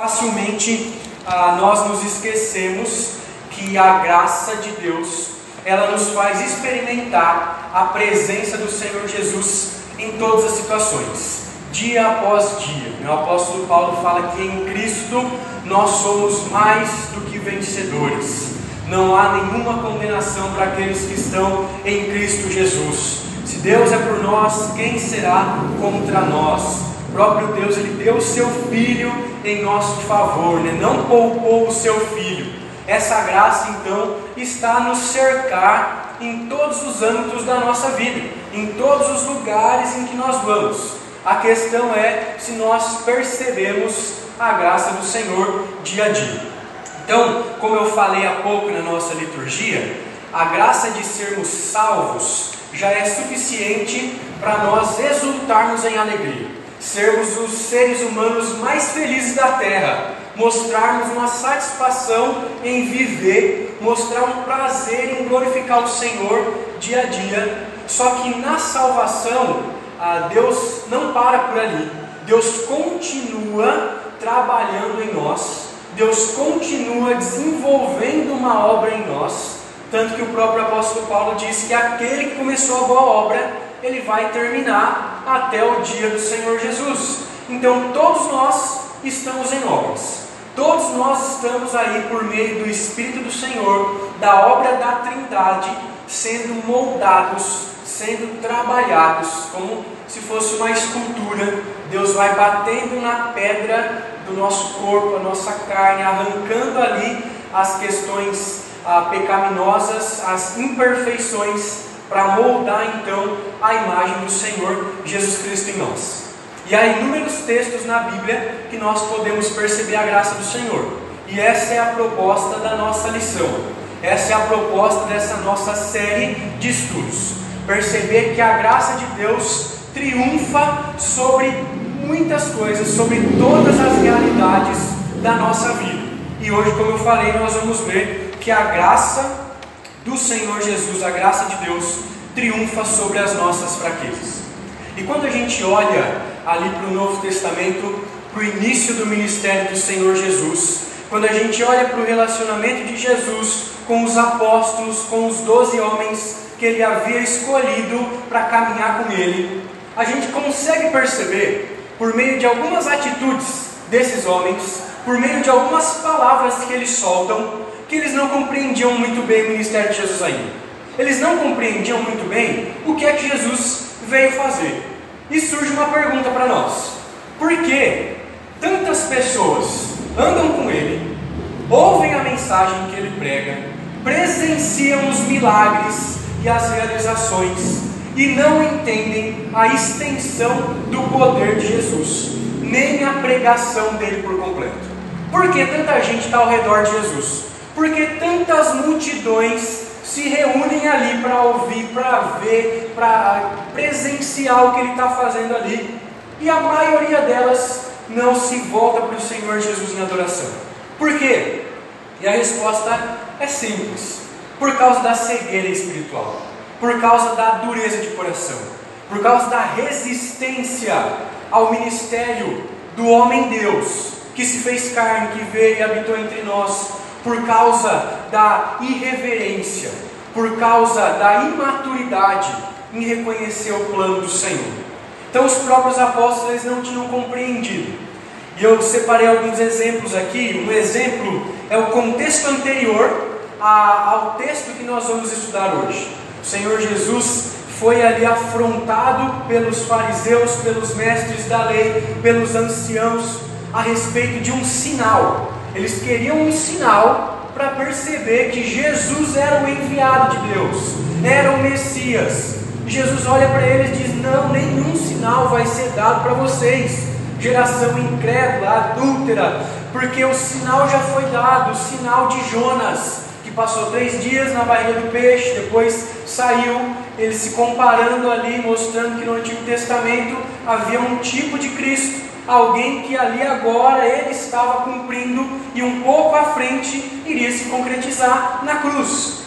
Facilmente ah, nós nos esquecemos que a graça de Deus ela nos faz experimentar a presença do Senhor Jesus em todas as situações, dia após dia. O apóstolo Paulo fala que em Cristo nós somos mais do que vencedores. Não há nenhuma condenação para aqueles que estão em Cristo Jesus. Se Deus é por nós, quem será contra nós? O próprio Deus, Ele deu o seu Filho em nosso favor, né? não poupou o seu Filho. Essa graça, então, está a nos cercar em todos os âmbitos da nossa vida, em todos os lugares em que nós vamos. A questão é se nós percebemos a graça do Senhor dia a dia. Então, como eu falei há pouco na nossa liturgia, a graça de sermos salvos já é suficiente para nós exultarmos em alegria, sermos os seres humanos mais felizes da terra, mostrarmos uma satisfação em viver, mostrar um prazer em glorificar o Senhor dia a dia. Só que na salvação, ah, Deus não para por ali, Deus continua trabalhando em nós, Deus continua desenvolvendo uma obra em nós, tanto que o próprio apóstolo Paulo diz que aquele que começou a boa obra, ele vai terminar até o dia do Senhor Jesus. Então todos nós estamos em obras. Todos nós estamos aí por meio do Espírito do Senhor, da obra da Trindade, sendo moldados, sendo trabalhados, como se fosse uma escultura. Deus vai batendo na pedra do nosso corpo, a nossa carne, arrancando ali as questões ah, pecaminosas, as imperfeições, para moldar então a imagem do Senhor Jesus Cristo em nós. E há inúmeros textos na Bíblia que nós podemos perceber a graça do Senhor. E essa é a proposta da nossa lição. Essa é a proposta dessa nossa série de estudos. Perceber que a graça de Deus triunfa sobre muitas coisas, sobre todas as realidades da nossa vida. E hoje, como eu falei, nós vamos ver que a graça do Senhor Jesus, a graça de Deus, triunfa sobre as nossas fraquezas. E quando a gente olha ali para o Novo Testamento, para o início do ministério do Senhor Jesus, quando a gente olha para o relacionamento de Jesus com os apóstolos, com os doze homens que ele havia escolhido para caminhar com ele, a gente consegue perceber, por meio de algumas atitudes desses homens, por meio de algumas palavras que eles soltam, que eles não compreendiam muito bem o ministério de Jesus ainda. Eles não compreendiam muito bem o que é que Jesus veio fazer. E surge uma pergunta para nós: por que tantas pessoas andam com ele, ouvem a mensagem que ele prega, presenciam os milagres e as realizações e não entendem a extensão do poder de Jesus, nem a pregação dele por completo? Por que tanta gente está ao redor de Jesus? Por que tantas multidões se reúnem ali para ouvir, para ver, para presenciar o que ele está fazendo ali. E a maioria delas não se volta para o Senhor Jesus em adoração. Por quê? E a resposta é simples: por causa da cegueira espiritual, por causa da dureza de coração, por causa da resistência ao ministério do homem Deus, que se fez carne, que veio e habitou entre nós, por causa da irreverência, por causa da imaturidade em reconhecer o plano do Senhor. Então os próprios apóstolos eles não tinham compreendido. E eu separei alguns exemplos aqui. Um exemplo é o contexto anterior ao texto que nós vamos estudar hoje. O Senhor Jesus foi ali afrontado pelos fariseus, pelos mestres da lei, pelos anciãos, a respeito de um sinal. Eles queriam um sinal para perceber que Jesus era o enviado de Deus, era o Messias. Jesus olha para eles e diz: Não, nenhum sinal vai ser dado para vocês, geração incrédula, adúltera, porque o sinal já foi dado o sinal de Jonas, que passou três dias na barriga do peixe, depois saiu, ele se comparando ali, mostrando que no Antigo Testamento havia um tipo de Cristo alguém que ali agora ele estava cumprindo e um pouco à frente iria se concretizar na cruz.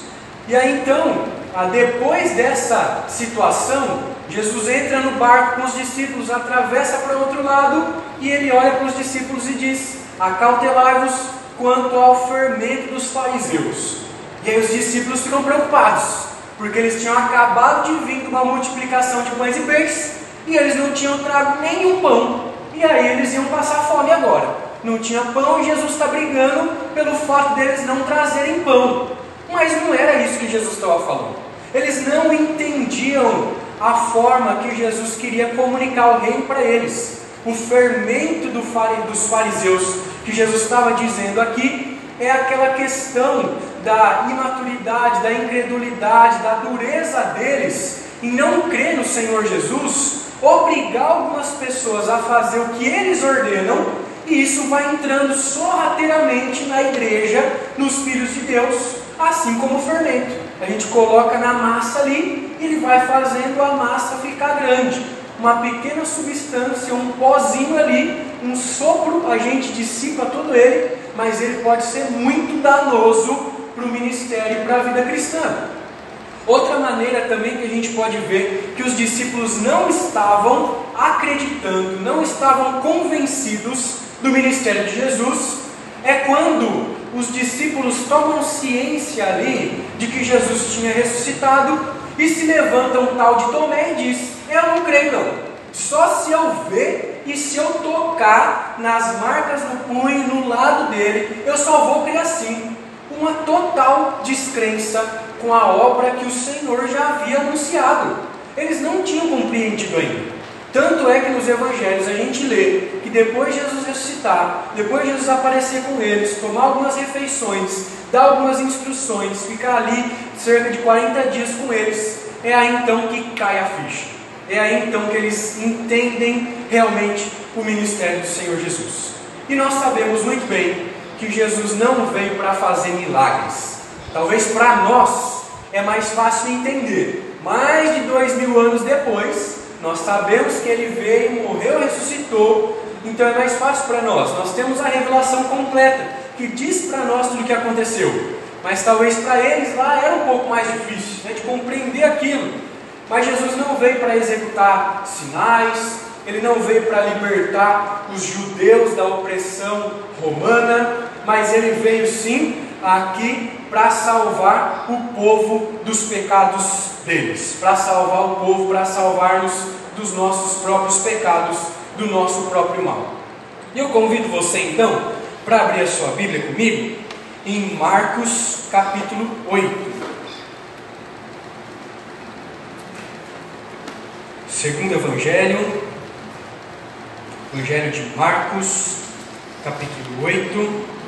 E aí então, ah, depois dessa situação, Jesus entra no barco com os discípulos, atravessa para o outro lado e ele olha para os discípulos e diz: acautelai-vos quanto ao fermento dos fariseus. E aí os discípulos ficam preocupados, porque eles tinham acabado de vir com uma multiplicação de pães e peixes, e eles não tinham trago nenhum pão, e aí eles iam passar fome agora. Não tinha pão e Jesus está brigando pelo fato deles não trazerem pão. Mas não era isso que Jesus estava falando. Eles não entendiam a forma que Jesus queria comunicar o reino para eles. O fermento do dos fariseus que Jesus estava dizendo aqui é aquela questão da imaturidade, da incredulidade, da dureza deles não crer no Senhor Jesus, obrigar algumas pessoas a fazer o que eles ordenam, e isso vai entrando sorrateiramente na igreja, nos filhos de Deus, assim como o fermento. A gente coloca na massa ali, e ele vai fazendo a massa ficar grande. Uma pequena substância, um pozinho ali, um sopro, a gente dissipa todo ele, mas ele pode ser muito danoso para o ministério e para a vida cristã. Outra maneira também que a gente pode ver que os discípulos não estavam acreditando, não estavam convencidos do ministério de Jesus, é quando os discípulos tomam ciência ali de que Jesus tinha ressuscitado e se levanta um tal de Tomé e diz: Eu não creio, não. Só se eu ver e se eu tocar nas marcas do punho, no lado dele, eu só vou crer assim. Uma total descrença com a obra que o Senhor já havia anunciado. Eles não tinham compreendido ainda. Tanto é que nos evangelhos a gente lê que depois de Jesus ressuscitar, depois de Jesus aparecer com eles, tomar algumas refeições, dar algumas instruções, ficar ali cerca de 40 dias com eles, é aí então que cai a ficha. É aí então que eles entendem realmente o ministério do Senhor Jesus. E nós sabemos muito bem que Jesus não veio para fazer milagres. Talvez para nós é mais fácil entender. Mais de dois mil anos depois, nós sabemos que ele veio, morreu, ressuscitou, então é mais fácil para nós. Nós temos a revelação completa que diz para nós tudo o que aconteceu. Mas talvez para eles lá era um pouco mais difícil né, de compreender aquilo. Mas Jesus não veio para executar sinais, ele não veio para libertar os judeus da opressão romana, mas ele veio sim aqui para salvar o povo dos pecados deles, para salvar o povo, para salvar-nos dos nossos próprios pecados, do nosso próprio mal. E eu convido você então para abrir a sua Bíblia comigo em Marcos capítulo 8. Segundo Evangelho, Evangelho de Marcos, capítulo 8.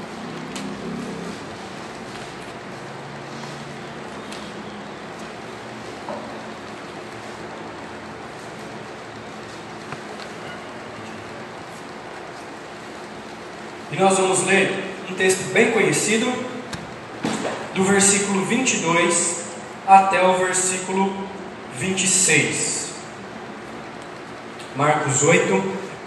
E nós vamos ler um texto bem conhecido, do versículo 22 até o versículo 26. Marcos 8,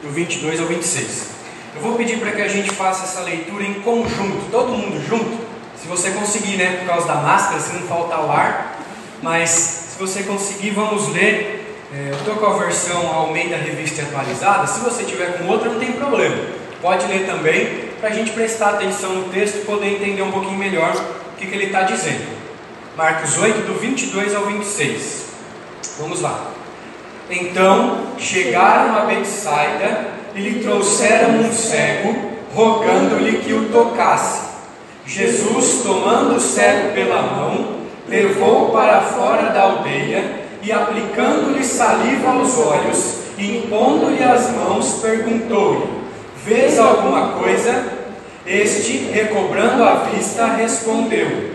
do 22 ao 26. Eu vou pedir para que a gente faça essa leitura em conjunto, todo mundo junto. Se você conseguir, né, por causa da máscara, se não faltar o ar. Mas se você conseguir, vamos ler. É, eu estou com a versão Almeida Revista Atualizada. Se você tiver com outra, não tem problema. Pode ler também, para a gente prestar atenção no texto e poder entender um pouquinho melhor o que, que ele está dizendo. Marcos 8, do 22 ao 26. Vamos lá. Então chegaram a Betsaida e lhe trouxeram um cego, rogando-lhe que o tocasse. Jesus, tomando o cego pela mão, levou-o para fora da aldeia e, aplicando-lhe saliva aos olhos e impondo-lhe as mãos, perguntou-lhe: Vês alguma coisa? Este, recobrando a vista, respondeu: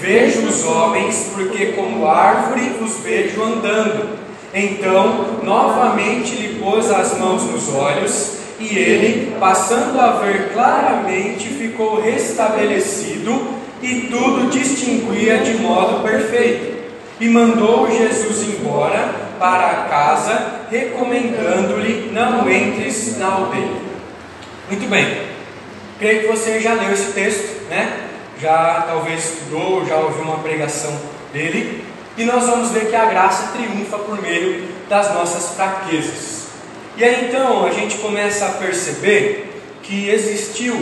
Vejo os homens, porque como árvore os vejo andando. Então, novamente lhe pôs as mãos nos olhos, e ele, passando a ver claramente, ficou restabelecido e tudo distinguia de modo perfeito. E mandou Jesus embora para casa, recomendando-lhe: Não entres na aldeia. Muito bem. Creio que você já leu esse texto, né? Já talvez estudou, já ouviu uma pregação dele. E nós vamos ver que a graça triunfa por meio das nossas fraquezas. E aí então a gente começa a perceber que existiu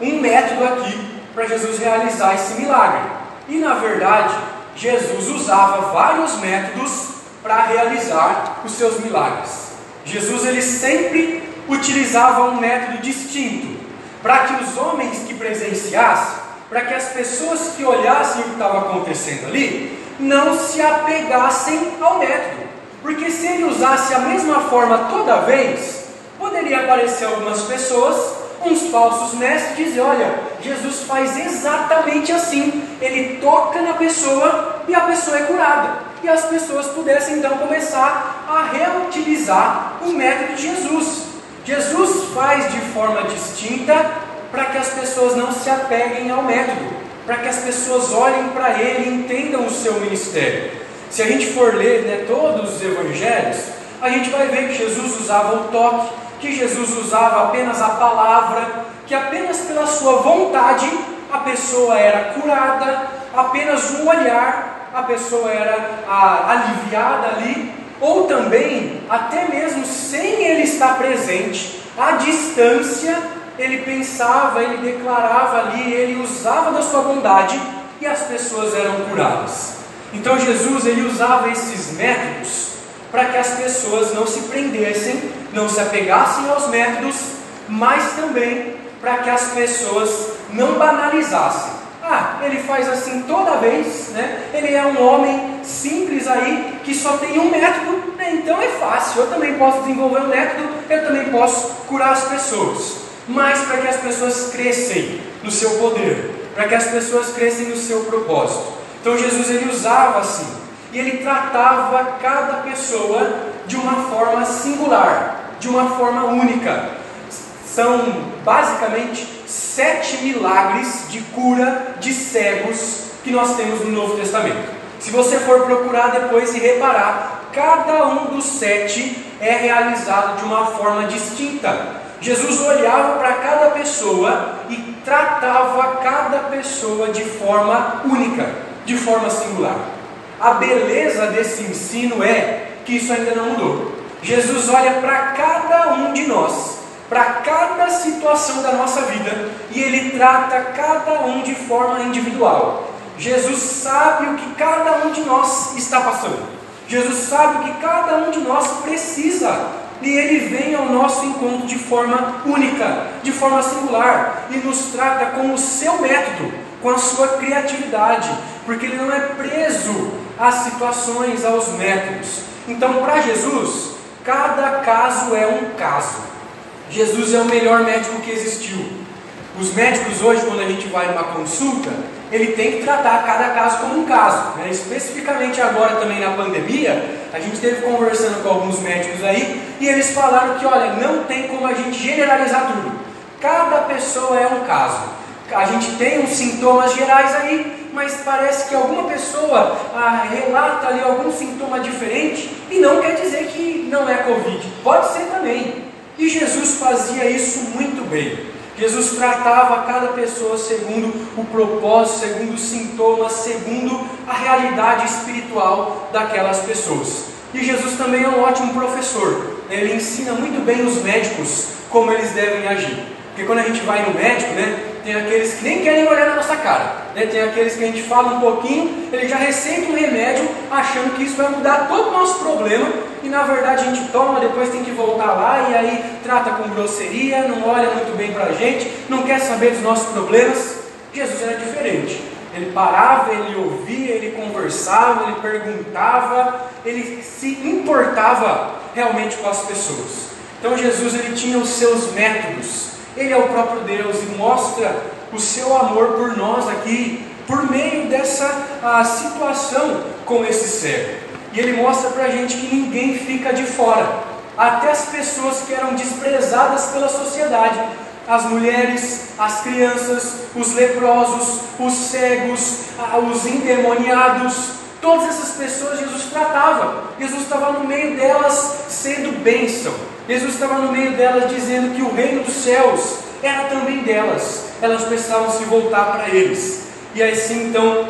um método aqui para Jesus realizar esse milagre. E na verdade, Jesus usava vários métodos para realizar os seus milagres. Jesus ele sempre utilizava um método distinto para que os homens que presenciassem, para que as pessoas que olhassem o que estava acontecendo ali, não se apegassem ao método. Porque se ele usasse a mesma forma toda vez, poderia aparecer algumas pessoas, uns falsos mestres, dizer: olha, Jesus faz exatamente assim. Ele toca na pessoa e a pessoa é curada e as pessoas pudessem então começar a reutilizar o método de Jesus. Jesus faz de forma distinta para que as pessoas não se apeguem ao método, para que as pessoas olhem para ele e entendam o seu ministério. Se a gente for ler né, todos os evangelhos, a gente vai ver que Jesus usava o toque, que Jesus usava apenas a palavra, que apenas pela sua vontade a pessoa era curada, apenas um olhar a pessoa era a, aliviada ali, ou também, até mesmo sem ele estar presente, à distância, ele pensava, ele declarava ali, ele usava da sua bondade e as pessoas eram curadas. Então Jesus ele usava esses métodos para que as pessoas não se prendessem, não se apegassem aos métodos, mas também para que as pessoas não banalizassem. Ah, ele faz assim toda vez, né? Ele é um homem simples aí que só tem um método, né? então é fácil. Eu também posso desenvolver um método, eu também posso curar as pessoas. Mas para que as pessoas crescem no seu poder, para que as pessoas crescem no seu propósito. Então Jesus ele usava assim, e ele tratava cada pessoa de uma forma singular, de uma forma única. São basicamente sete milagres de cura de cegos que nós temos no Novo Testamento. Se você for procurar depois e reparar, cada um dos sete é realizado de uma forma distinta. Jesus olhava para cada pessoa e tratava cada pessoa de forma única, de forma singular. A beleza desse ensino é que isso ainda não mudou. Jesus olha para cada um de nós para cada situação da nossa vida e ele trata cada um de forma individual. Jesus sabe o que cada um de nós está passando. Jesus sabe o que cada um de nós precisa. E ele vem ao nosso encontro de forma única, de forma singular, e nos trata com o seu método, com a sua criatividade, porque ele não é preso às situações, aos métodos. Então, para Jesus, cada caso é um caso. Jesus é o melhor médico que existiu. Os médicos hoje, quando a gente vai numa consulta, ele tem que tratar cada caso como um caso. Né? Especificamente agora também na pandemia, a gente esteve conversando com alguns médicos aí e eles falaram que, olha, não tem como a gente generalizar tudo. Cada pessoa é um caso. A gente tem uns sintomas gerais aí, mas parece que alguma pessoa ah, relata ali algum sintoma diferente e não quer dizer que não é Covid. Pode ser também. E Jesus fazia isso muito bem. Jesus tratava cada pessoa segundo o propósito, segundo os sintomas, segundo a realidade espiritual daquelas pessoas. E Jesus também é um ótimo professor. Ele ensina muito bem os médicos como eles devem agir. Porque quando a gente vai no médico, né, tem aqueles que nem querem olhar na nossa cara. Né? Tem aqueles que a gente fala um pouquinho, ele já receita um remédio achando que isso vai mudar todo o nosso problema e na verdade a gente toma, depois tem que voltar lá e aí trata com grosseria, não olha muito bem para a gente, não quer saber dos nossos problemas. Jesus era diferente. Ele parava, ele ouvia, ele conversava, ele perguntava, ele se importava realmente com as pessoas. Então Jesus ele tinha os seus métodos. Ele é o próprio Deus e mostra o seu amor por nós aqui, por meio dessa a, situação com esse cego. E ele mostra para a gente que ninguém fica de fora, até as pessoas que eram desprezadas pela sociedade. As mulheres, as crianças, os leprosos, os cegos, os endemoniados, todas essas pessoas Jesus tratava. Jesus estava no meio delas sendo bênção. Jesus estava no meio delas dizendo que o reino dos céus era também delas. Elas precisavam se voltar para eles. E assim então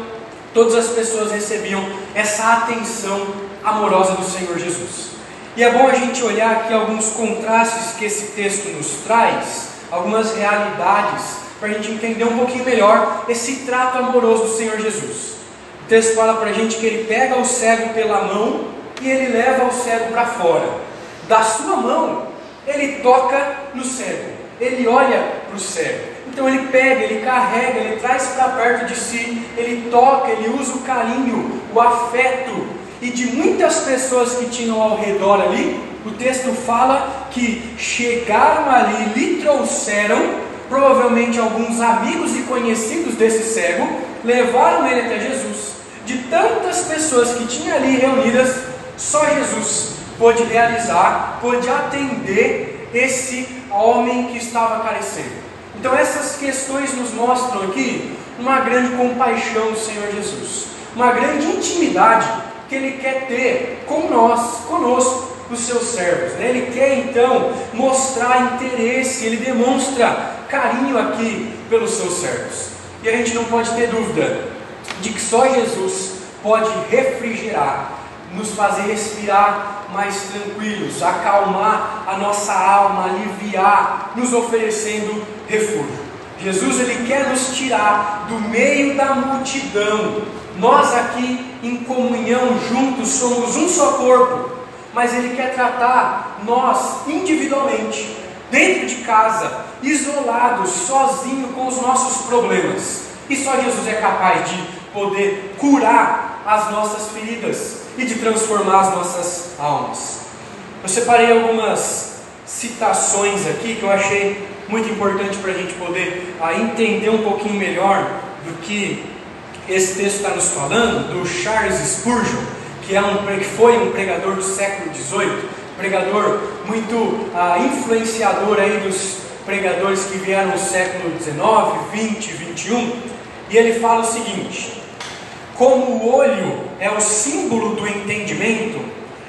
todas as pessoas recebiam essa atenção amorosa do Senhor Jesus. E é bom a gente olhar aqui alguns contrastes que esse texto nos traz, algumas realidades, para a gente entender um pouquinho melhor esse trato amoroso do Senhor Jesus. O texto fala para a gente que ele pega o cego pela mão e ele leva o cego para fora. Da sua mão, ele toca no cego, ele olha para o cego. Então ele pega, ele carrega, ele traz para perto de si, ele toca, ele usa o carinho, o afeto. E de muitas pessoas que tinham ao redor ali, o texto fala que chegaram ali, lhe trouxeram, provavelmente alguns amigos e conhecidos desse cego, levaram ele até Jesus. De tantas pessoas que tinha ali reunidas, só Jesus pôde realizar, pôde atender esse homem que estava carecendo. Então essas questões nos mostram aqui uma grande compaixão do Senhor Jesus, uma grande intimidade que Ele quer ter com nós, conosco, os seus servos. Né? Ele quer então mostrar interesse, Ele demonstra carinho aqui pelos seus servos. E a gente não pode ter dúvida de que só Jesus pode refrigerar, nos fazer respirar mais tranquilos, acalmar a nossa alma, aliviar, nos oferecendo refúgio. Jesus ele quer nos tirar do meio da multidão. Nós aqui em comunhão juntos somos um só corpo, mas ele quer tratar nós individualmente, dentro de casa, isolados, sozinho com os nossos problemas. E só Jesus é capaz de poder curar as nossas feridas e de transformar as nossas almas. Eu separei algumas citações aqui que eu achei muito importante para a gente poder ah, entender um pouquinho melhor do que esse texto está nos falando, do Charles Spurgeon, que, é um, que foi um pregador do século XVIII, pregador muito ah, influenciador aí dos pregadores que vieram no século XIX, XX, XXI, e ele fala o seguinte: como o olho é o símbolo do entendimento,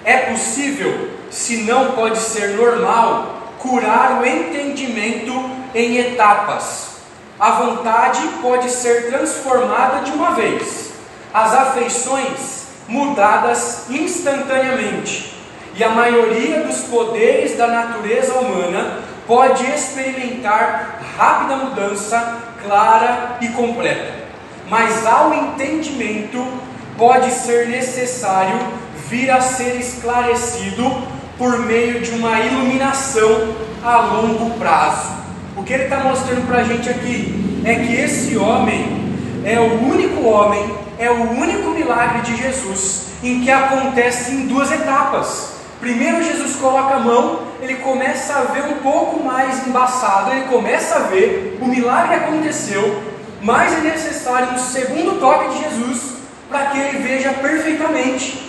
é possível, se não pode ser normal, curar o entendimento em etapas. A vontade pode ser transformada de uma vez, as afeições mudadas instantaneamente, e a maioria dos poderes da natureza humana pode experimentar rápida mudança clara e completa. Mas ao entendimento pode ser necessário vir a ser esclarecido por meio de uma iluminação a longo prazo. O que ele está mostrando para a gente aqui é que esse homem é o único homem, é o único milagre de Jesus em que acontece em duas etapas. Primeiro Jesus coloca a mão, ele começa a ver um pouco mais embaçado, ele começa a ver, o milagre aconteceu, mas é necessário um segundo toque de Jesus para que ele veja perfeitamente.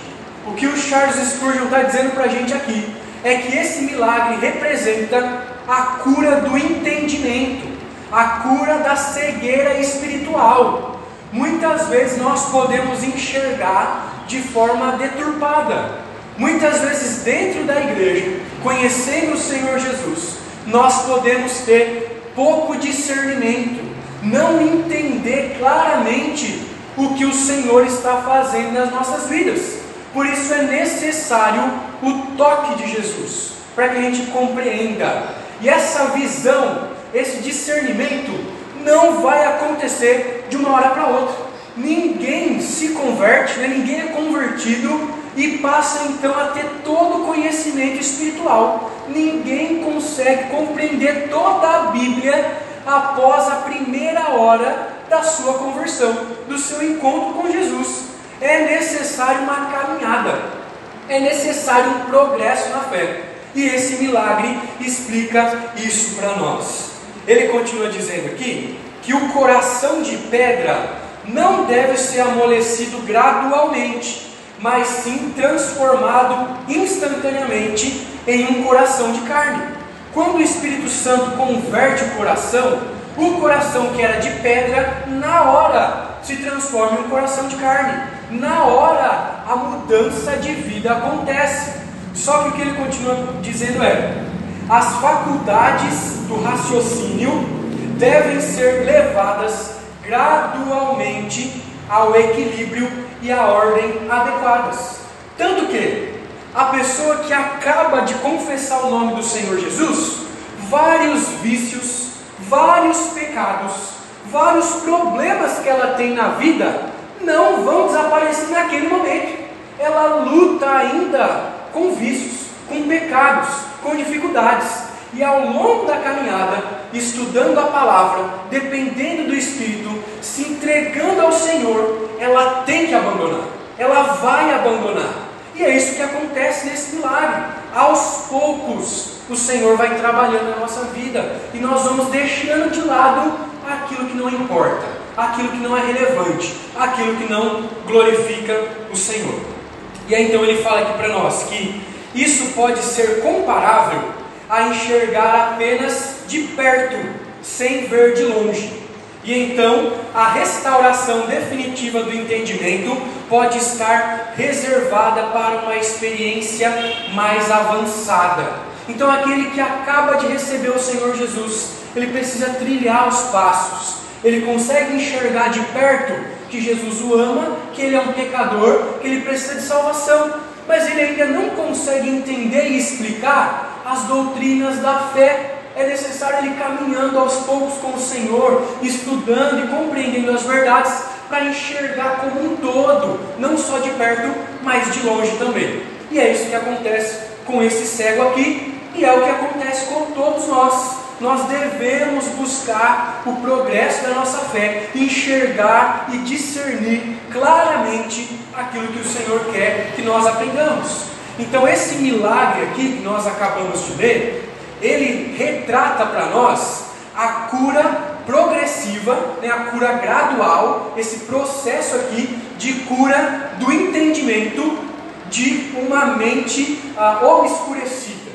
O que o Charles Spurgeon está dizendo para a gente aqui é que esse milagre representa a cura do entendimento, a cura da cegueira espiritual. Muitas vezes nós podemos enxergar de forma deturpada. Muitas vezes, dentro da igreja, conhecendo o Senhor Jesus, nós podemos ter pouco discernimento, não entender claramente o que o Senhor está fazendo nas nossas vidas. Por isso é necessário o toque de Jesus, para que a gente compreenda. E essa visão, esse discernimento, não vai acontecer de uma hora para outra. Ninguém se converte, né? ninguém é convertido e passa então a ter todo o conhecimento espiritual. Ninguém consegue compreender toda a Bíblia após a primeira hora da sua conversão, do seu encontro com Jesus é necessário uma caminhada, é necessário um progresso na fé. E esse milagre explica isso para nós. Ele continua dizendo aqui que o coração de pedra não deve ser amolecido gradualmente, mas sim transformado instantaneamente em um coração de carne. Quando o Espírito Santo converte o coração, o coração que era de pedra, na hora se transforma em um coração de carne na hora a mudança de vida acontece. Só que o que ele continua dizendo é: as faculdades do raciocínio devem ser levadas gradualmente ao equilíbrio e à ordem adequadas. Tanto que a pessoa que acaba de confessar o nome do Senhor Jesus, vários vícios, vários pecados, vários problemas que ela tem na vida não vão desaparecer naquele momento. Ela luta ainda com vícios, com pecados, com dificuldades. E ao longo da caminhada, estudando a palavra, dependendo do Espírito, se entregando ao Senhor, ela tem que abandonar. Ela vai abandonar. E é isso que acontece nesse milagre. Aos poucos, o Senhor vai trabalhando na nossa vida e nós vamos deixando de lado aquilo que não importa, aquilo que não é relevante, aquilo que não glorifica o Senhor. E aí então ele fala aqui para nós que isso pode ser comparável a enxergar apenas de perto, sem ver de longe. E então a restauração definitiva do entendimento pode estar reservada para uma experiência mais avançada. Então aquele que acaba de receber o Senhor Jesus, ele precisa trilhar os passos. Ele consegue enxergar de perto que Jesus o ama, que ele é um pecador, que ele precisa de salvação, mas ele ainda não consegue entender e explicar as doutrinas da fé é necessário ele caminhando aos poucos com o Senhor, estudando e compreendendo as verdades para enxergar como um todo, não só de perto, mas de longe também. E é isso que acontece com esse cego aqui, e é o que acontece com todos nós. Nós devemos buscar o progresso da nossa fé, enxergar e discernir claramente aquilo que o Senhor quer que nós aprendamos. Então, esse milagre aqui que nós acabamos de ler, ele retrata para nós a cura progressiva, né, a cura gradual, esse processo aqui de cura do entendimento de uma mente ah, obscurecida.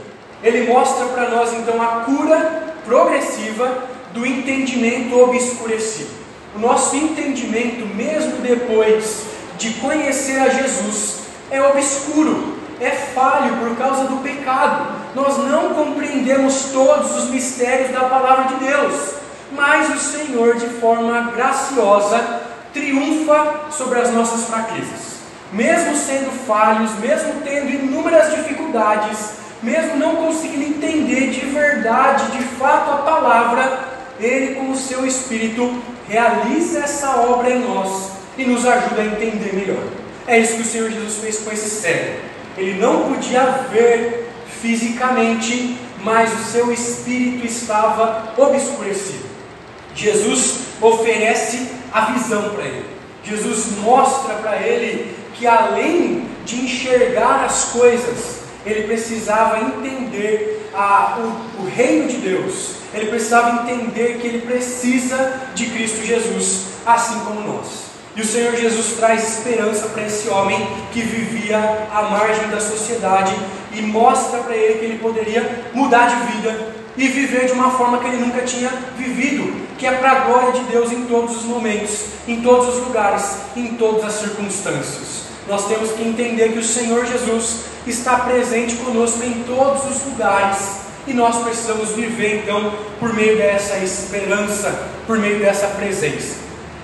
Ele mostra para nós então a cura progressiva do entendimento obscurecido. O nosso entendimento, mesmo depois de conhecer a Jesus, é obscuro, é falho por causa do pecado nós não compreendemos todos os mistérios da palavra de Deus, mas o Senhor, de forma graciosa, triunfa sobre as nossas fraquezas. Mesmo sendo falhos, mesmo tendo inúmeras dificuldades, mesmo não conseguindo entender de verdade, de fato, a palavra, Ele, com o seu Espírito, realiza essa obra em nós e nos ajuda a entender melhor. É isso que o Senhor Jesus fez com esse cego. Ele não podia ver fisicamente, mas o seu espírito estava obscurecido. Jesus oferece a visão para ele. Jesus mostra para ele que além de enxergar as coisas, ele precisava entender a, o, o reino de Deus. Ele precisava entender que ele precisa de Cristo Jesus, assim como nós. E o Senhor Jesus traz esperança para esse homem que vivia à margem da sociedade e mostra para ele que ele poderia mudar de vida e viver de uma forma que ele nunca tinha vivido, que é para a glória de Deus em todos os momentos, em todos os lugares, em todas as circunstâncias. Nós temos que entender que o Senhor Jesus está presente conosco em todos os lugares e nós precisamos viver então por meio dessa esperança, por meio dessa presença.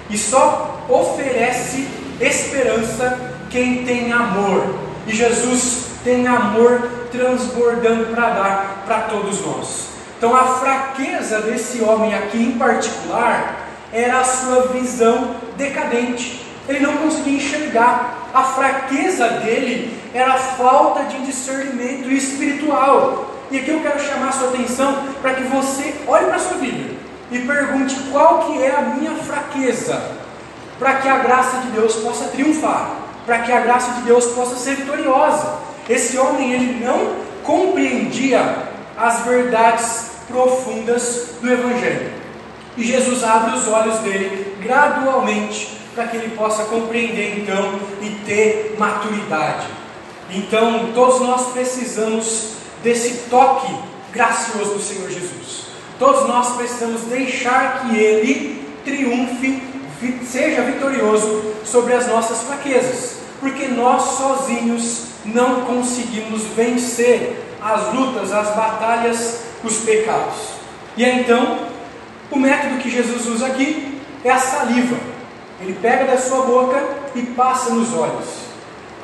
E só oferece esperança quem tem amor. E Jesus tem amor transbordando para dar para todos nós. Então a fraqueza desse homem aqui em particular era a sua visão decadente. Ele não conseguia enxergar. A fraqueza dele era a falta de discernimento espiritual. E aqui eu quero chamar a sua atenção para que você olhe para a sua vida e pergunte qual que é a minha fraqueza, para que a graça de Deus possa triunfar, para que a graça de Deus possa ser vitoriosa. Esse homem ele não compreendia as verdades profundas do Evangelho. E Jesus abre os olhos dele gradualmente para que ele possa compreender então e ter maturidade. Então, todos nós precisamos desse toque gracioso do Senhor Jesus. Todos nós precisamos deixar que Ele triunfe, seja vitorioso sobre as nossas fraquezas, porque nós sozinhos não conseguimos vencer as lutas, as batalhas, os pecados. E então, o método que Jesus usa aqui é a saliva. Ele pega da sua boca e passa nos olhos.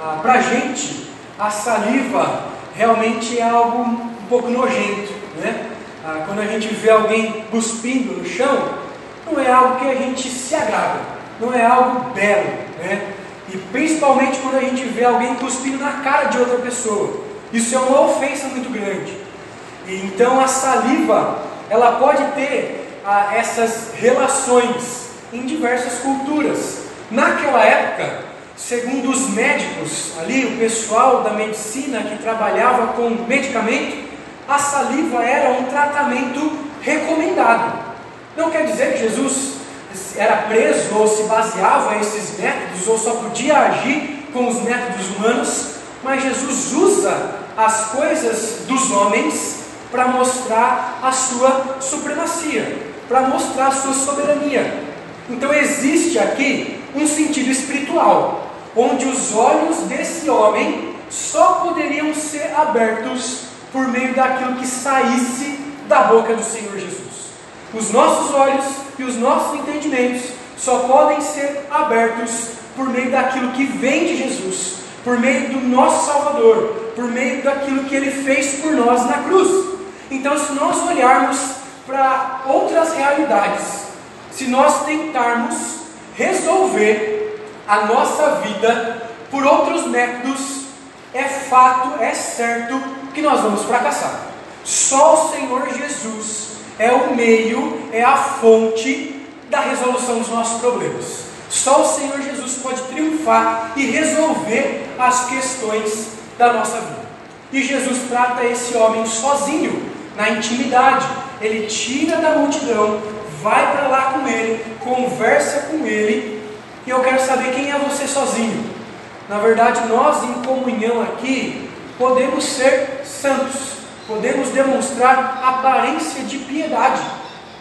Ah, Para a gente, a saliva realmente é algo um pouco nojento, né? ah, quando a gente vê alguém cuspindo no chão, não é algo que a gente se agrada, não é algo belo, né? E principalmente quando a gente vê alguém cuspindo na cara de outra pessoa. Isso é uma ofensa muito grande. E então a saliva, ela pode ter ah, essas relações em diversas culturas. Naquela época, segundo os médicos ali, o pessoal da medicina que trabalhava com medicamento, a saliva era um tratamento recomendado. Não quer dizer que Jesus era preso ou se baseava em esses métodos ou só podia agir com os métodos humanos, mas Jesus usa as coisas dos homens para mostrar a sua supremacia, para mostrar a sua soberania. Então existe aqui um sentido espiritual, onde os olhos desse homem só poderiam ser abertos por meio daquilo que saísse da boca do Senhor Jesus. Os nossos olhos e os nossos entendimentos só podem ser abertos por meio daquilo que vem de Jesus, por meio do nosso Salvador, por meio daquilo que ele fez por nós na cruz. Então, se nós olharmos para outras realidades, se nós tentarmos resolver a nossa vida por outros métodos, é fato, é certo que nós vamos fracassar. Só o Senhor Jesus é o meio, é a fonte da resolução dos nossos problemas. Só o Senhor Jesus pode triunfar e resolver as questões da nossa vida. E Jesus trata esse homem sozinho, na intimidade. Ele tira da multidão, vai para lá com ele, conversa com ele. E eu quero saber quem é você sozinho. Na verdade, nós em comunhão aqui podemos ser santos, podemos demonstrar aparência de piedade.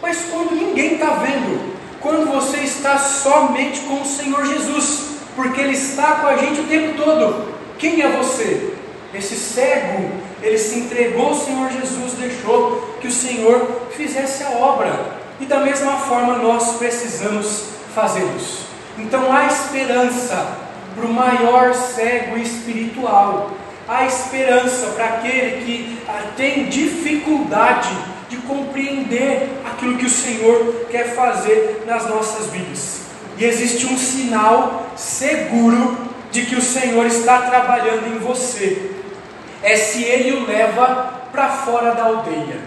Mas quando ninguém está vendo, quando você está somente com o Senhor Jesus, porque Ele está com a gente o tempo todo, quem é você? Esse cego, ele se entregou ao Senhor Jesus, deixou que o Senhor fizesse a obra. E da mesma forma nós precisamos fazê-los. Então há esperança para o maior cego espiritual. Há esperança para aquele que ah, tem dificuldade de compreender aquilo que o Senhor quer fazer nas nossas vidas. E existe um sinal seguro de que o Senhor está trabalhando em você. É se ele o leva para fora da aldeia.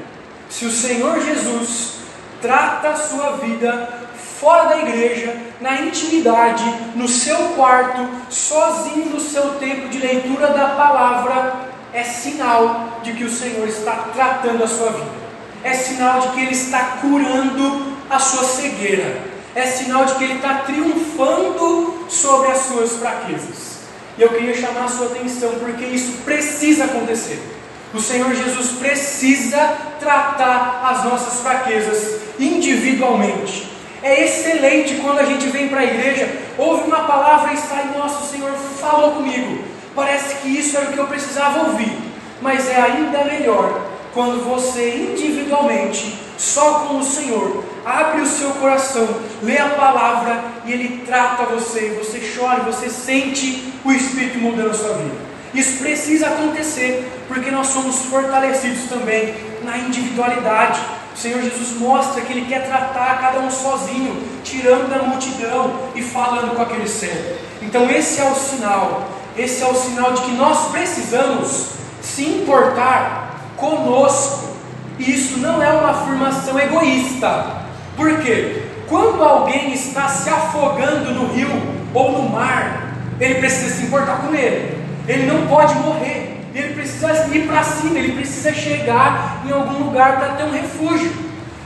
Se o Senhor Jesus trata a sua vida fora da igreja, na intimidade, no seu quarto, sozinho no seu tempo de leitura da palavra, é sinal de que o Senhor está tratando a sua vida. É sinal de que Ele está curando a sua cegueira. É sinal de que Ele está triunfando sobre as suas fraquezas. E eu queria chamar a sua atenção porque isso precisa acontecer. O Senhor Jesus precisa tratar as nossas fraquezas individualmente. É excelente quando a gente vem para a igreja, ouve uma palavra e sai, nossa, o Senhor falou comigo. Parece que isso era o que eu precisava ouvir. Mas é ainda melhor quando você individualmente, só com o Senhor, abre o seu coração, lê a palavra e Ele trata você, você chora, você sente o Espírito mudando a sua vida. Isso precisa acontecer, porque nós somos fortalecidos também na individualidade. O Senhor Jesus mostra que Ele quer tratar cada um sozinho, tirando da multidão e falando com aquele cego. Então, esse é o sinal, esse é o sinal de que nós precisamos se importar conosco. E isso não é uma afirmação egoísta. Por quê? Quando alguém está se afogando no rio ou no mar, ele precisa se importar com ele. Ele não pode morrer ele precisa ir para cima, ele precisa chegar em algum lugar para ter um refúgio.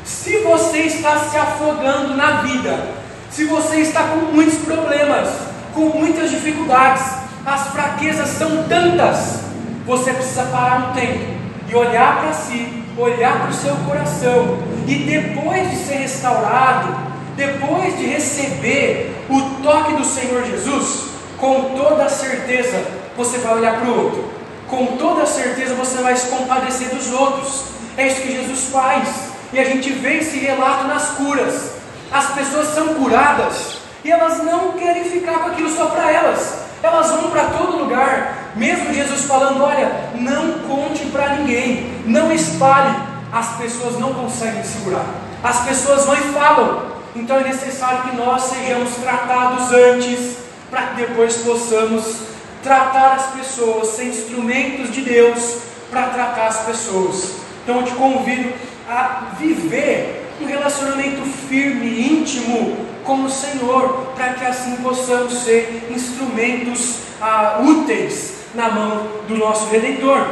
Se você está se afogando na vida, se você está com muitos problemas, com muitas dificuldades, as fraquezas são tantas, você precisa parar um tempo e olhar para si, olhar para o seu coração, e depois de ser restaurado, depois de receber o toque do Senhor Jesus, com toda certeza você vai olhar para o outro com toda certeza você vai se compadecer dos outros. É isso que Jesus faz. E a gente vê esse relato nas curas. As pessoas são curadas e elas não querem ficar com aquilo só para elas. Elas vão para todo lugar. Mesmo Jesus falando: olha, não conte para ninguém, não espalhe. as pessoas não conseguem segurar. As pessoas vão e falam. Então é necessário que nós sejamos tratados antes, para que depois possamos tratar as pessoas, ser instrumentos de Deus para tratar as pessoas. Então eu te convido a viver um relacionamento firme, íntimo com o Senhor, para que assim possamos ser instrumentos ah, úteis na mão do nosso Redentor.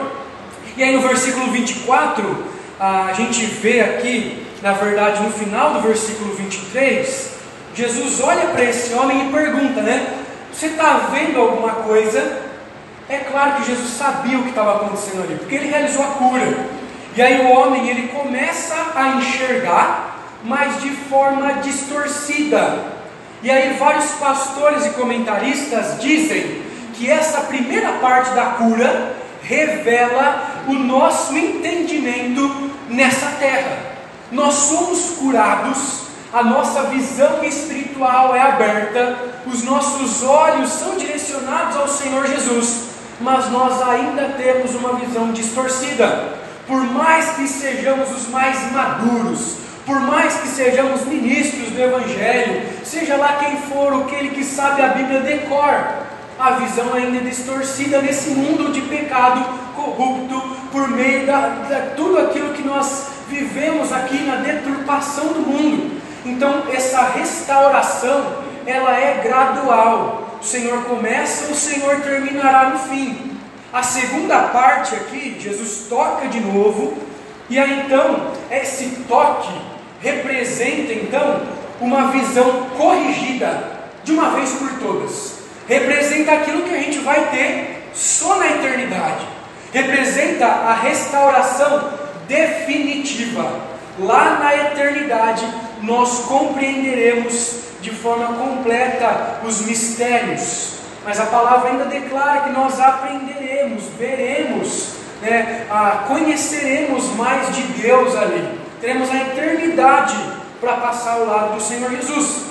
E aí no versículo 24, ah, a gente vê aqui, na verdade, no final do versículo 23, Jesus olha para esse homem e pergunta, né? Você está vendo alguma coisa? É claro que Jesus sabia o que estava acontecendo ali, porque ele realizou a cura. E aí o homem ele começa a enxergar, mas de forma distorcida. E aí vários pastores e comentaristas dizem que essa primeira parte da cura revela o nosso entendimento nessa terra. Nós somos curados, a nossa visão espiritual é aberta, os nossos olhos são direcionados ao Senhor Jesus, mas nós ainda temos uma visão distorcida. Por mais que sejamos os mais maduros, por mais que sejamos ministros do Evangelho, seja lá quem for aquele que sabe a Bíblia decor, a visão ainda é distorcida nesse mundo de pecado corrupto por meio da tudo aquilo que nós vivemos aqui na deturpação do mundo. Então essa restauração ela é gradual. O Senhor começa, o Senhor terminará no fim. A segunda parte aqui, Jesus toca de novo, e aí então, esse toque representa então uma visão corrigida de uma vez por todas. Representa aquilo que a gente vai ter só na eternidade. Representa a restauração definitiva. Lá na eternidade, nós compreenderemos de forma completa os mistérios mas a palavra ainda declara que nós aprenderemos, veremos, né, ah, conheceremos mais de Deus ali. Teremos a eternidade para passar ao lado do Senhor Jesus.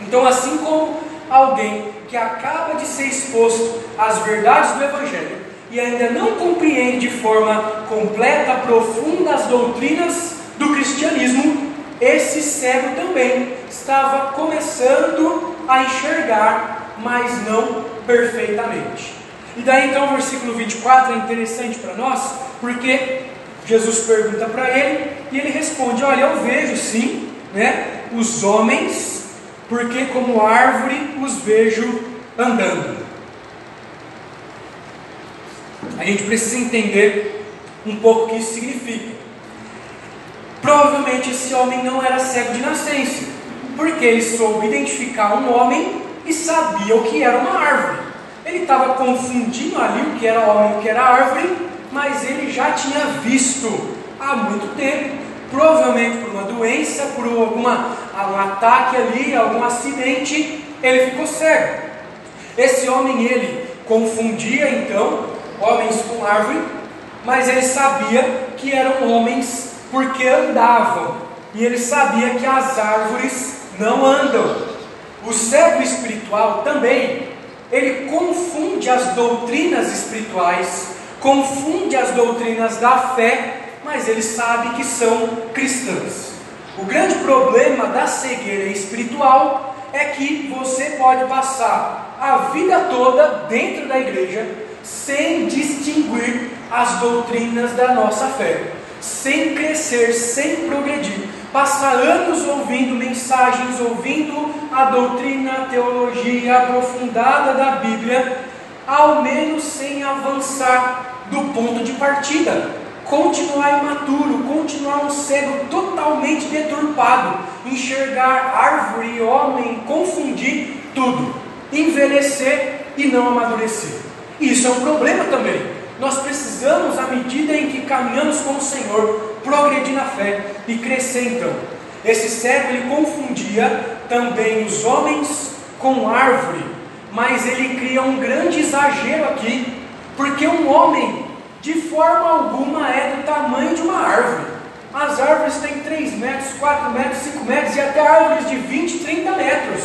Então, assim como alguém que acaba de ser exposto às verdades do Evangelho e ainda não compreende de forma completa, profunda as doutrinas do cristianismo, esse cego também estava começando a enxergar mas não perfeitamente. E daí então o versículo 24 é interessante para nós, porque Jesus pergunta para ele e ele responde: Olha, eu vejo sim, né, os homens, porque como árvore os vejo andando. A gente precisa entender um pouco o que isso significa. Provavelmente esse homem não era cego de nascença, porque ele soube identificar um homem e sabia o que era uma árvore. Ele estava confundindo ali o que era homem e o que era árvore, mas ele já tinha visto há muito tempo, provavelmente por uma doença, por alguma, um ataque ali, algum acidente, ele ficou cego. Esse homem ele confundia então homens com árvore, mas ele sabia que eram homens porque andavam, e ele sabia que as árvores não andam. O cego espiritual também, ele confunde as doutrinas espirituais, confunde as doutrinas da fé, mas ele sabe que são cristãs. O grande problema da cegueira espiritual é que você pode passar a vida toda dentro da igreja sem distinguir as doutrinas da nossa fé, sem crescer, sem progredir passa anos ouvindo mensagens, ouvindo a doutrina, a teologia aprofundada da Bíblia, ao menos sem avançar do ponto de partida. Continuar imaturo, continuar um cego totalmente deturpado, enxergar árvore, homem, confundir tudo, envelhecer e não amadurecer. Isso é um problema também. Nós precisamos, à medida em que caminhamos com o Senhor, progredir na fé e crescer então. Esse cego ele confundia também os homens com árvore, mas ele cria um grande exagero aqui, porque um homem de forma alguma é do tamanho de uma árvore. As árvores têm 3 metros, 4 metros, 5 metros e até árvores de 20, 30 metros.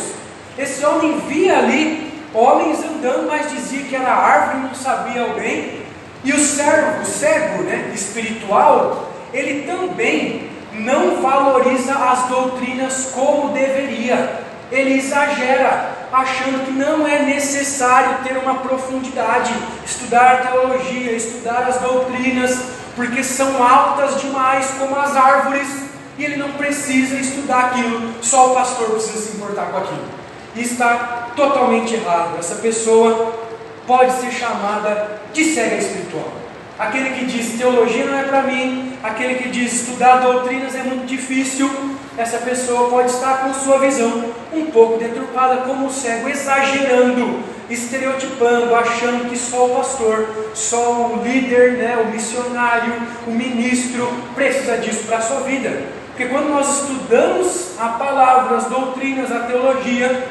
Esse homem via ali homens andando, mas dizia que era árvore, não sabia alguém. E o servo, o cego né, espiritual, ele também não valoriza as doutrinas como deveria. Ele exagera, achando que não é necessário ter uma profundidade, estudar teologia, estudar as doutrinas, porque são altas demais como as árvores, e ele não precisa estudar aquilo, só o pastor precisa se importar com aquilo. E está totalmente errado. Essa pessoa pode ser chamada de cega espiritual. Aquele que diz teologia não é para mim, aquele que diz estudar doutrinas é muito difícil, essa pessoa pode estar com sua visão um pouco deturpada, como o cego, exagerando, estereotipando, achando que só o pastor, só o líder, né, o missionário, o ministro precisa disso para a sua vida. Porque quando nós estudamos a palavra, as doutrinas, a teologia,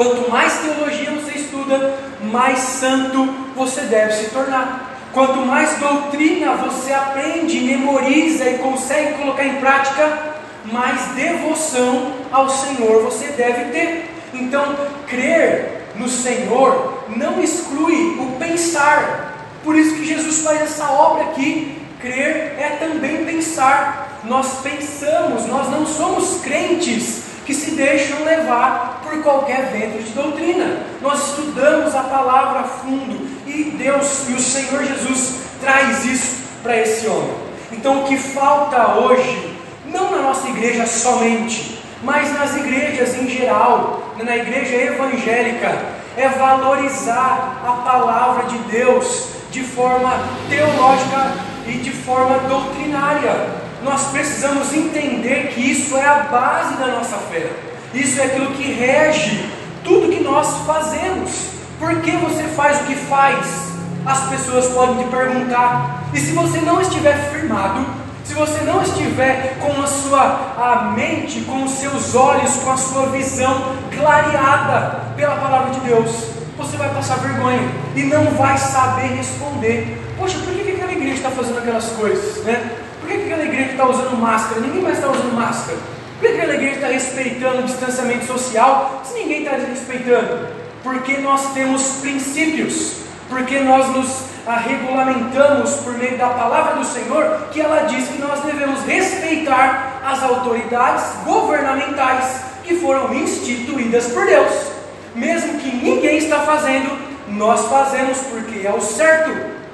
quanto mais teologia você estuda, mais santo você deve se tornar. Quanto mais doutrina você aprende, memoriza e consegue colocar em prática, mais devoção ao Senhor você deve ter. Então, crer no Senhor não exclui o pensar. Por isso que Jesus faz essa obra aqui. Crer é também pensar. Nós pensamos, nós não somos crentes que se deixam levar por qualquer vento de doutrina. Nós estudamos a palavra a fundo e Deus e o Senhor Jesus traz isso para esse homem. Então o que falta hoje, não na nossa igreja somente, mas nas igrejas em geral, na igreja evangélica, é valorizar a palavra de Deus de forma teológica e de forma doutrinária. Nós precisamos entender que isso é a base da nossa fé. Isso é aquilo que rege tudo que nós fazemos. Por que você faz o que faz? As pessoas podem te perguntar. E se você não estiver firmado, se você não estiver com a sua a mente, com os seus olhos, com a sua visão clareada pela palavra de Deus, você vai passar vergonha e não vai saber responder. Poxa, por que aquela igreja está fazendo aquelas coisas? Né? Por que igreja está usando máscara? Ninguém mais está usando máscara. Por que aquela igreja está respeitando o distanciamento social se ninguém está respeitando? Porque nós temos princípios, porque nós nos ah, regulamentamos por meio da palavra do Senhor, que ela diz que nós devemos respeitar as autoridades governamentais que foram instituídas por Deus. Mesmo que ninguém está fazendo, nós fazemos porque é o certo,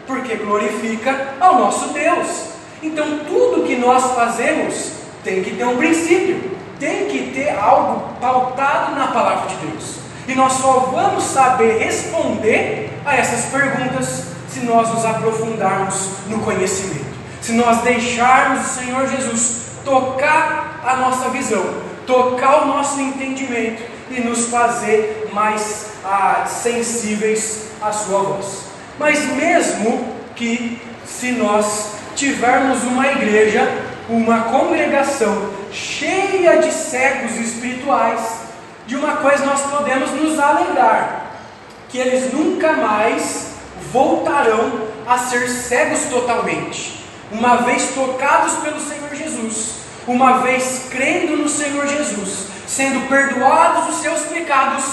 porque glorifica ao nosso Deus. Então tudo que nós fazemos tem que ter um princípio, tem que ter algo pautado na palavra de Deus. E nós só vamos saber responder a essas perguntas se nós nos aprofundarmos no conhecimento. Se nós deixarmos o Senhor Jesus tocar a nossa visão, tocar o nosso entendimento e nos fazer mais ah, sensíveis à sua voz. Mas mesmo que se nós tivermos uma igreja, uma congregação cheia de cegos espirituais, de uma coisa nós podemos nos alegrar, que eles nunca mais voltarão a ser cegos totalmente. Uma vez tocados pelo Senhor Jesus, uma vez crendo no Senhor Jesus, sendo perdoados os seus pecados,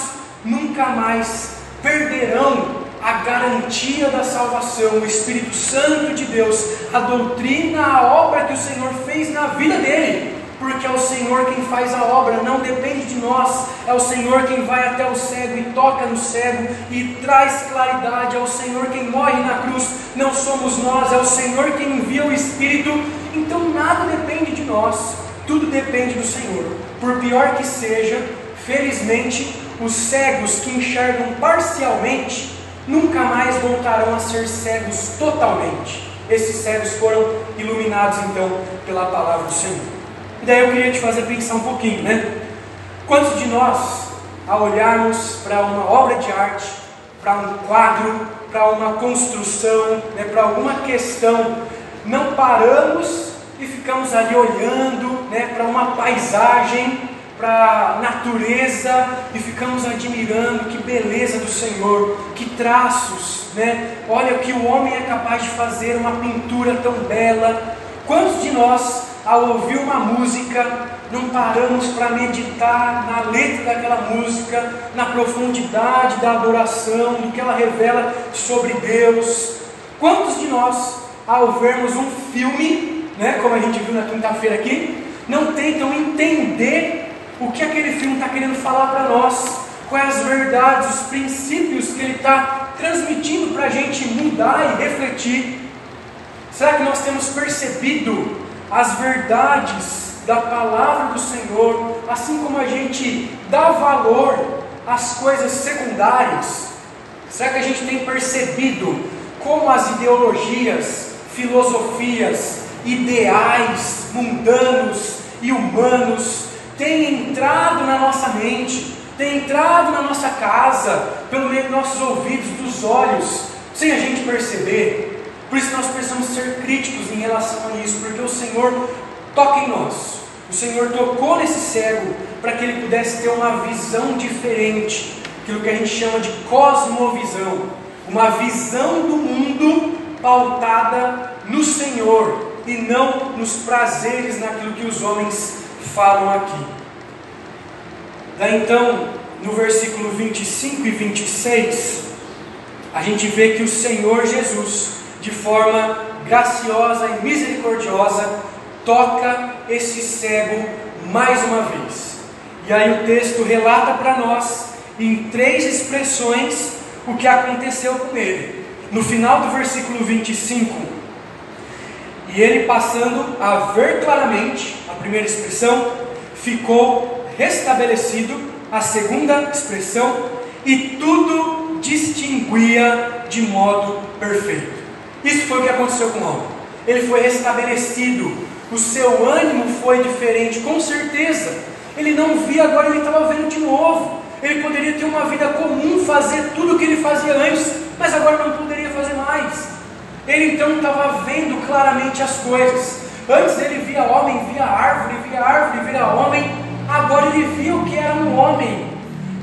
nunca mais perderão a garantia da salvação, o Espírito Santo de Deus, a doutrina, a obra que o Senhor fez na vida dele, porque é o Senhor quem faz a obra, não depende de nós, é o Senhor quem vai até o cego e toca no cego e traz claridade, é o Senhor quem morre na cruz, não somos nós, é o Senhor quem envia o Espírito, então nada depende de nós, tudo depende do Senhor, por pior que seja, felizmente, os cegos que enxergam parcialmente nunca mais voltarão a ser cegos totalmente. Esses cegos foram iluminados então pela palavra do Senhor. E daí eu queria te fazer pensar um pouquinho, né? Quantos de nós, ao olharmos para uma obra de arte, para um quadro, para uma construção, né, para alguma questão, não paramos e ficamos ali olhando né, para uma paisagem para a natureza e ficamos admirando que beleza do Senhor, que traços, né? Olha o que o homem é capaz de fazer, uma pintura tão bela. Quantos de nós, ao ouvir uma música, não paramos para meditar na letra daquela música, na profundidade da adoração, do que ela revela sobre Deus? Quantos de nós, ao vermos um filme, né, como a gente viu na quinta-feira aqui, não tentam entender o que aquele filme está querendo falar para nós, quais as verdades, os princípios que ele está transmitindo para a gente mudar e refletir. Será que nós temos percebido as verdades da palavra do Senhor, assim como a gente dá valor às coisas secundárias? Será que a gente tem percebido como as ideologias, filosofias, ideais mundanos e humanos têm entrado na nossa mente, têm entrado na nossa casa, pelo meio dos nossos ouvidos, dos olhos, sem a gente perceber. Por isso nós precisamos ser críticos em relação a isso, porque o Senhor toca em nós. O Senhor tocou nesse cego para que ele pudesse ter uma visão diferente aquilo que a gente chama de cosmovisão, uma visão do mundo pautada no Senhor e não nos prazeres naquilo que os homens falam aqui. Daí então, no versículo 25 e 26, a gente vê que o Senhor Jesus, de forma graciosa e misericordiosa, toca esse cego mais uma vez. E aí o texto relata para nós em três expressões o que aconteceu com ele. No final do versículo 25, e ele passando a ver claramente, a primeira expressão, ficou restabelecido, a segunda expressão, e tudo distinguia de modo perfeito. Isso foi o que aconteceu com o homem. Ele foi restabelecido, o seu ânimo foi diferente, com certeza. Ele não via, agora ele estava vendo de novo. Ele poderia ter uma vida comum, fazer tudo o que ele fazia antes, mas agora não poderia fazer mais. Ele então estava vendo claramente as coisas. Antes ele via homem, via árvore, via árvore, via homem. Agora ele via o que era um homem.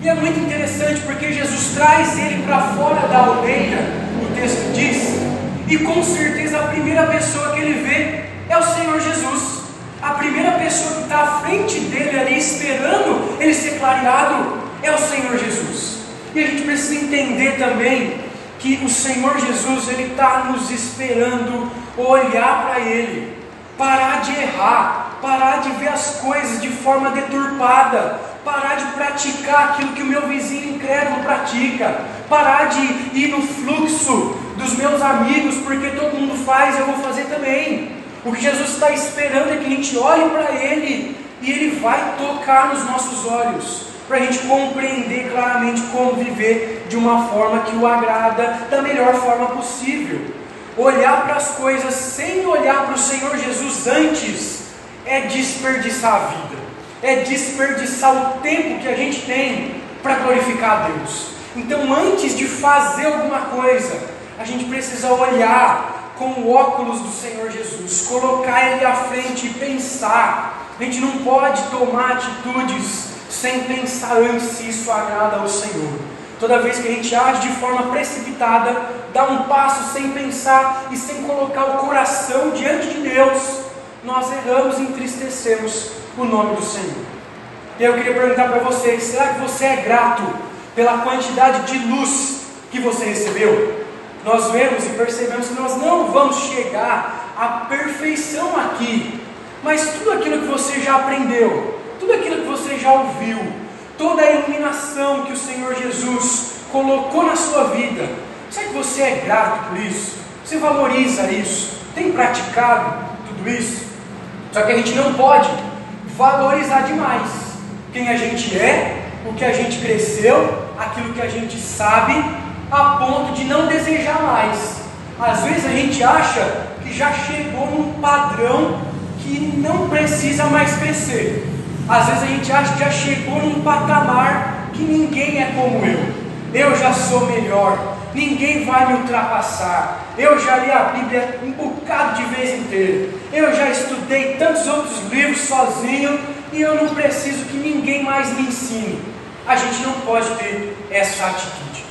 E é muito interessante porque Jesus traz ele para fora da aldeia, o texto diz, e com certeza a primeira pessoa que ele vê é o Senhor Jesus. A primeira pessoa que está à frente dele ali, esperando ele ser clareado, é o Senhor Jesus. E a gente precisa entender também que o Senhor Jesus ele está nos esperando olhar para Ele, parar de errar, parar de ver as coisas de forma deturpada, parar de praticar aquilo que o meu vizinho incrédulo pratica, parar de ir no fluxo dos meus amigos, porque todo mundo faz, eu vou fazer também. O que Jesus está esperando é que a gente olhe para Ele e Ele vai tocar nos nossos olhos para a gente compreender claramente como viver de uma forma que o agrada da melhor forma possível. Olhar para as coisas sem olhar para o Senhor Jesus antes é desperdiçar a vida, é desperdiçar o tempo que a gente tem para glorificar a Deus. Então, antes de fazer alguma coisa, a gente precisa olhar com o óculos do Senhor Jesus, colocar Ele à frente e pensar. A gente não pode tomar atitudes sem pensar antes se isso agrada ao Senhor. Toda vez que a gente age de forma precipitada, dá um passo sem pensar e sem colocar o coração diante de Deus, nós erramos e entristecemos o nome do Senhor. E eu queria perguntar para vocês: será que você é grato pela quantidade de luz que você recebeu? Nós vemos e percebemos que nós não vamos chegar à perfeição aqui, mas tudo aquilo que você já aprendeu, tudo aquilo que você já ouviu, toda a iluminação que o Senhor Jesus colocou na sua vida, será que você é grato por isso? Você valoriza isso? Tem praticado tudo isso? Só que a gente não pode valorizar demais quem a gente é, o que a gente cresceu, aquilo que a gente sabe, a ponto de não desejar mais. Às vezes a gente acha que já chegou num padrão que não precisa mais crescer. Às vezes a gente acha que já chegou num patamar que ninguém é como eu. Eu já sou melhor, ninguém vai me ultrapassar. Eu já li a Bíblia um bocado de vez inteira. Eu já estudei tantos outros livros sozinho e eu não preciso que ninguém mais me ensine. A gente não pode ter essa atitude.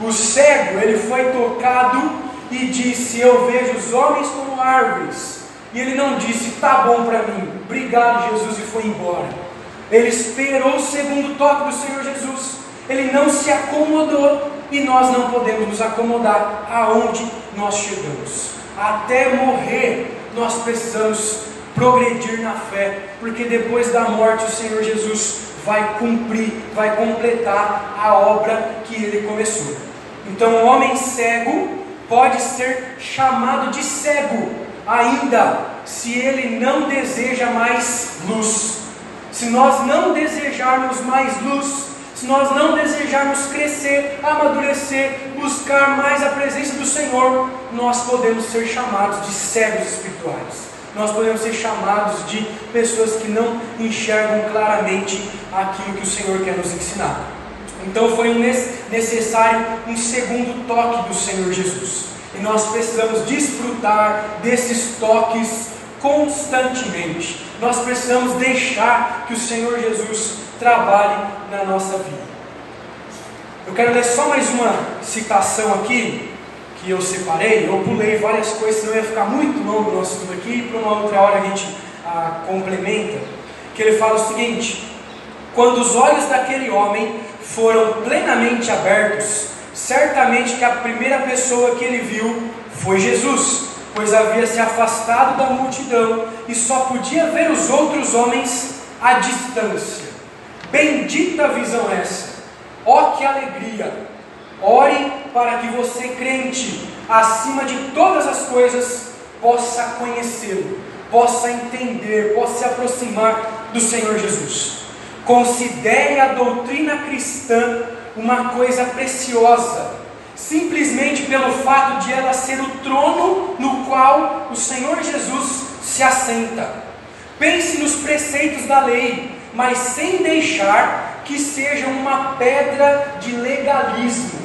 O cego, ele foi tocado e disse: Eu vejo os homens como árvores. E ele não disse: Tá bom para mim, obrigado, Jesus, e foi embora. Ele esperou o segundo toque do Senhor Jesus. Ele não se acomodou e nós não podemos nos acomodar aonde nós chegamos. Até morrer nós precisamos progredir na fé, porque depois da morte o Senhor Jesus vai cumprir, vai completar a obra que ele começou. Então, o homem cego pode ser chamado de cego ainda se ele não deseja mais luz. Se nós não desejarmos mais luz, se nós não desejarmos crescer, amadurecer, buscar mais a presença do Senhor, nós podemos ser chamados de cegos espirituais. Nós podemos ser chamados de pessoas que não enxergam claramente aquilo que o Senhor quer nos ensinar. Então foi necessário um segundo toque do Senhor Jesus. E nós precisamos desfrutar desses toques constantemente. Nós precisamos deixar que o Senhor Jesus trabalhe na nossa vida. Eu quero ler só mais uma citação aqui que eu separei. Eu pulei várias coisas, senão ia ficar muito longo o nosso estudo aqui. Para uma outra hora a gente ah, complementa. Que ele fala o seguinte: quando os olhos daquele homem foram plenamente abertos, certamente que a primeira pessoa que ele viu foi Jesus, pois havia se afastado da multidão e só podia ver os outros homens à distância. Bendita visão essa! Ó oh, que alegria! Ore para que você, crente, acima de todas as coisas, possa conhecê-lo, possa entender, possa se aproximar do Senhor Jesus. Considere a doutrina cristã uma coisa preciosa, simplesmente pelo fato de ela ser o trono no qual o Senhor Jesus se assenta. Pense nos preceitos da lei, mas sem deixar que seja uma pedra de legalismo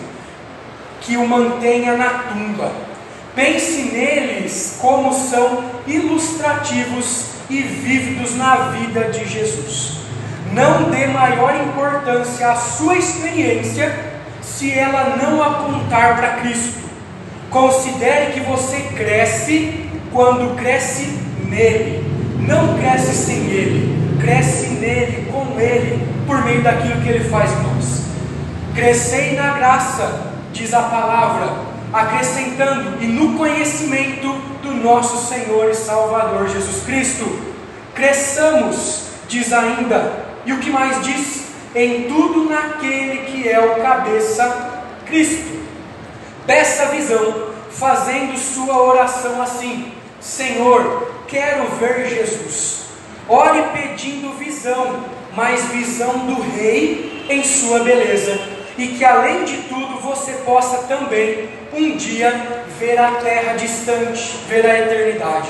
que o mantenha na tumba. Pense neles como são ilustrativos e vívidos na vida de Jesus. Não dê maior importância à sua experiência se ela não apontar para Cristo. Considere que você cresce quando cresce nele, não cresce sem ele, cresce nele, com ele, por meio daquilo que ele faz em nós. Crescei na graça, diz a palavra, acrescentando, e no conhecimento do nosso Senhor e Salvador Jesus Cristo. Cresçamos, diz ainda, e o que mais diz? Em tudo naquele que é o cabeça, Cristo. Peça visão, fazendo sua oração assim: Senhor, quero ver Jesus. Ore pedindo visão, mas visão do Rei em sua beleza. E que além de tudo você possa também um dia ver a terra distante, ver a eternidade.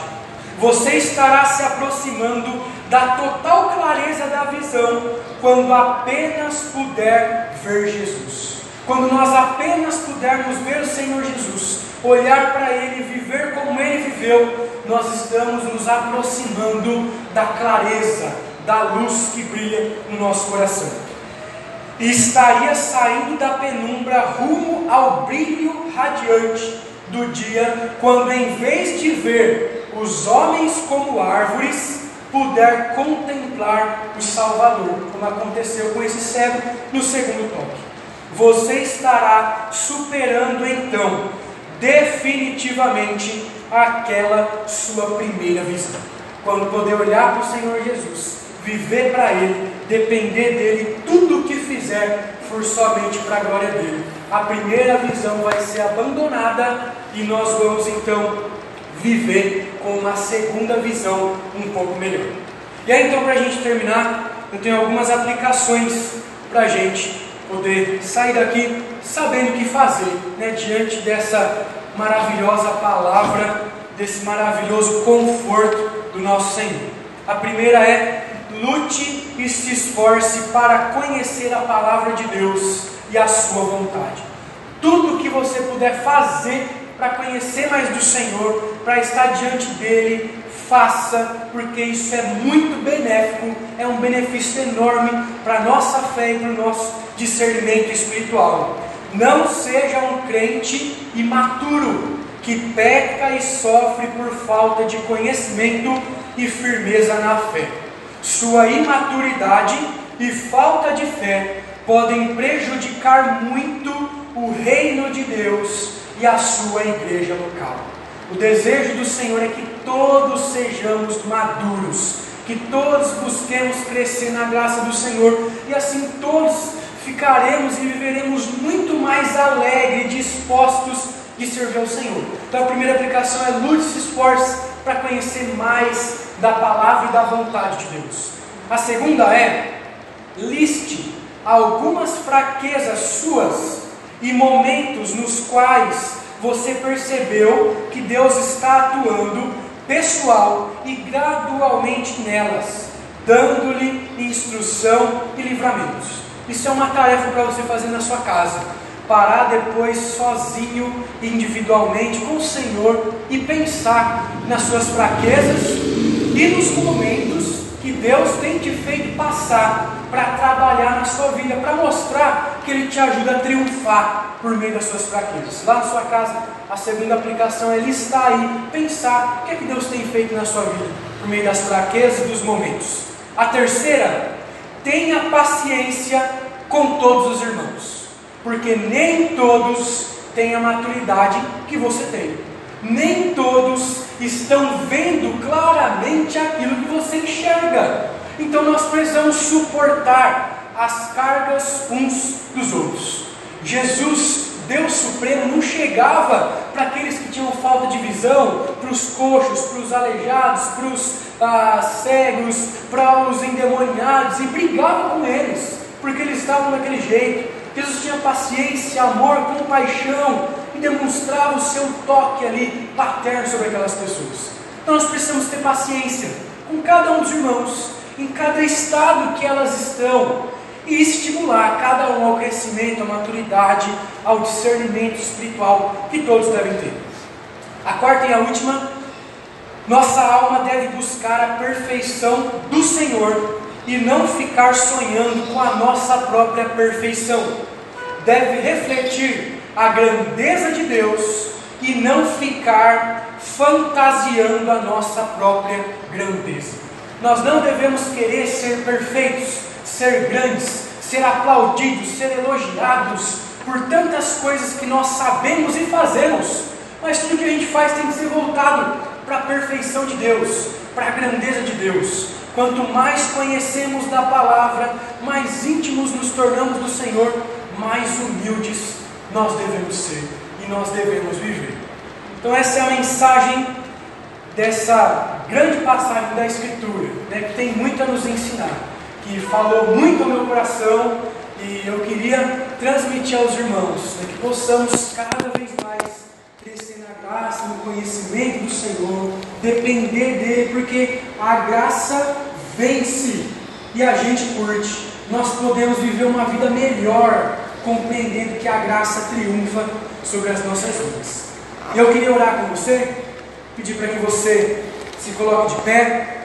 Você estará se aproximando da total clareza da visão quando apenas puder ver Jesus. Quando nós apenas pudermos ver o Senhor Jesus, olhar para Ele, viver como Ele viveu, nós estamos nos aproximando da clareza, da luz que brilha no nosso coração. E estaria saindo da penumbra rumo ao brilho radiante do dia, quando em vez de ver os homens como árvores, puder contemplar o Salvador, como aconteceu com esse cego no segundo toque. Você estará superando então, definitivamente, aquela sua primeira visão. Quando poder olhar para o Senhor Jesus, viver para Ele, depender dEle, tudo o que fizer for somente para a glória dEle. A primeira visão vai ser abandonada e nós vamos então viver com uma segunda visão um pouco melhor. E aí então para a gente terminar, eu tenho algumas aplicações para a gente poder sair daqui sabendo o que fazer né, diante dessa maravilhosa palavra, desse maravilhoso conforto do nosso Senhor. A primeira é lute e se esforce para conhecer a palavra de Deus e a sua vontade. Tudo que você puder fazer para conhecer mais do Senhor, para estar diante dele, faça, porque isso é muito benéfico, é um benefício enorme para a nossa fé e para o nosso discernimento espiritual. Não seja um crente imaturo que peca e sofre por falta de conhecimento e firmeza na fé. Sua imaturidade e falta de fé podem prejudicar muito o reino de Deus e a sua igreja local. O desejo do Senhor é que todos sejamos maduros, que todos busquemos crescer na graça do Senhor e assim todos ficaremos e viveremos muito mais alegres, dispostos de servir ao Senhor. Então a primeira aplicação é lute se esforce para conhecer mais da palavra e da vontade de Deus. A segunda é liste algumas fraquezas suas e momentos nos quais você percebeu que Deus está atuando pessoal e gradualmente nelas, dando-lhe instrução e livramentos. Isso é uma tarefa para você fazer na sua casa. Parar depois sozinho, individualmente, com o Senhor e pensar nas suas fraquezas e nos momentos que Deus tem te feito passar para trabalhar na sua vida, para mostrar que Ele te ajuda a triunfar por meio das suas fraquezas. Lá na sua casa, a segunda aplicação é listar aí, pensar o que é que Deus tem feito na sua vida por meio das fraquezas e dos momentos. A terceira, tenha paciência com todos os irmãos, porque nem todos têm a maturidade que você tem. Nem todos estão vendo claramente aquilo que você enxerga. Então nós precisamos suportar as cargas uns dos outros. Jesus, Deus Supremo, não chegava para aqueles que tinham falta de visão, para os coxos, para os aleijados, para os ah, cegos, para os endemoniados e brigava com eles, porque eles estavam daquele jeito. Jesus tinha paciência, amor, compaixão e demonstrava o seu toque ali paterno sobre aquelas pessoas. Então nós precisamos ter paciência com cada um dos irmãos em cada estado que elas estão e estimular cada um ao crescimento, à maturidade, ao discernimento espiritual que todos devem ter. A quarta e a última, nossa alma deve buscar a perfeição do Senhor e não ficar sonhando com a nossa própria perfeição. Deve refletir a grandeza de Deus e não ficar fantasiando a nossa própria grandeza. Nós não devemos querer ser perfeitos, ser grandes, ser aplaudidos, ser elogiados por tantas coisas que nós sabemos e fazemos, mas tudo que a gente faz tem que ser voltado para a perfeição de Deus, para a grandeza de Deus. Quanto mais conhecemos da palavra, mais íntimos nos tornamos do Senhor, mais humildes nós devemos ser e nós devemos viver. Então, essa é a mensagem dessa grande passagem da Escritura, né, que tem muito a nos ensinar, que falou muito ao meu coração e eu queria transmitir aos irmãos, né, que possamos cada vez mais crescer na graça, no conhecimento do Senhor, depender dele, porque a graça vence e a gente curte. Nós podemos viver uma vida melhor, compreendendo que a graça triunfa sobre as nossas vidas. Eu queria orar com você, pedir para que você se coloque de pé.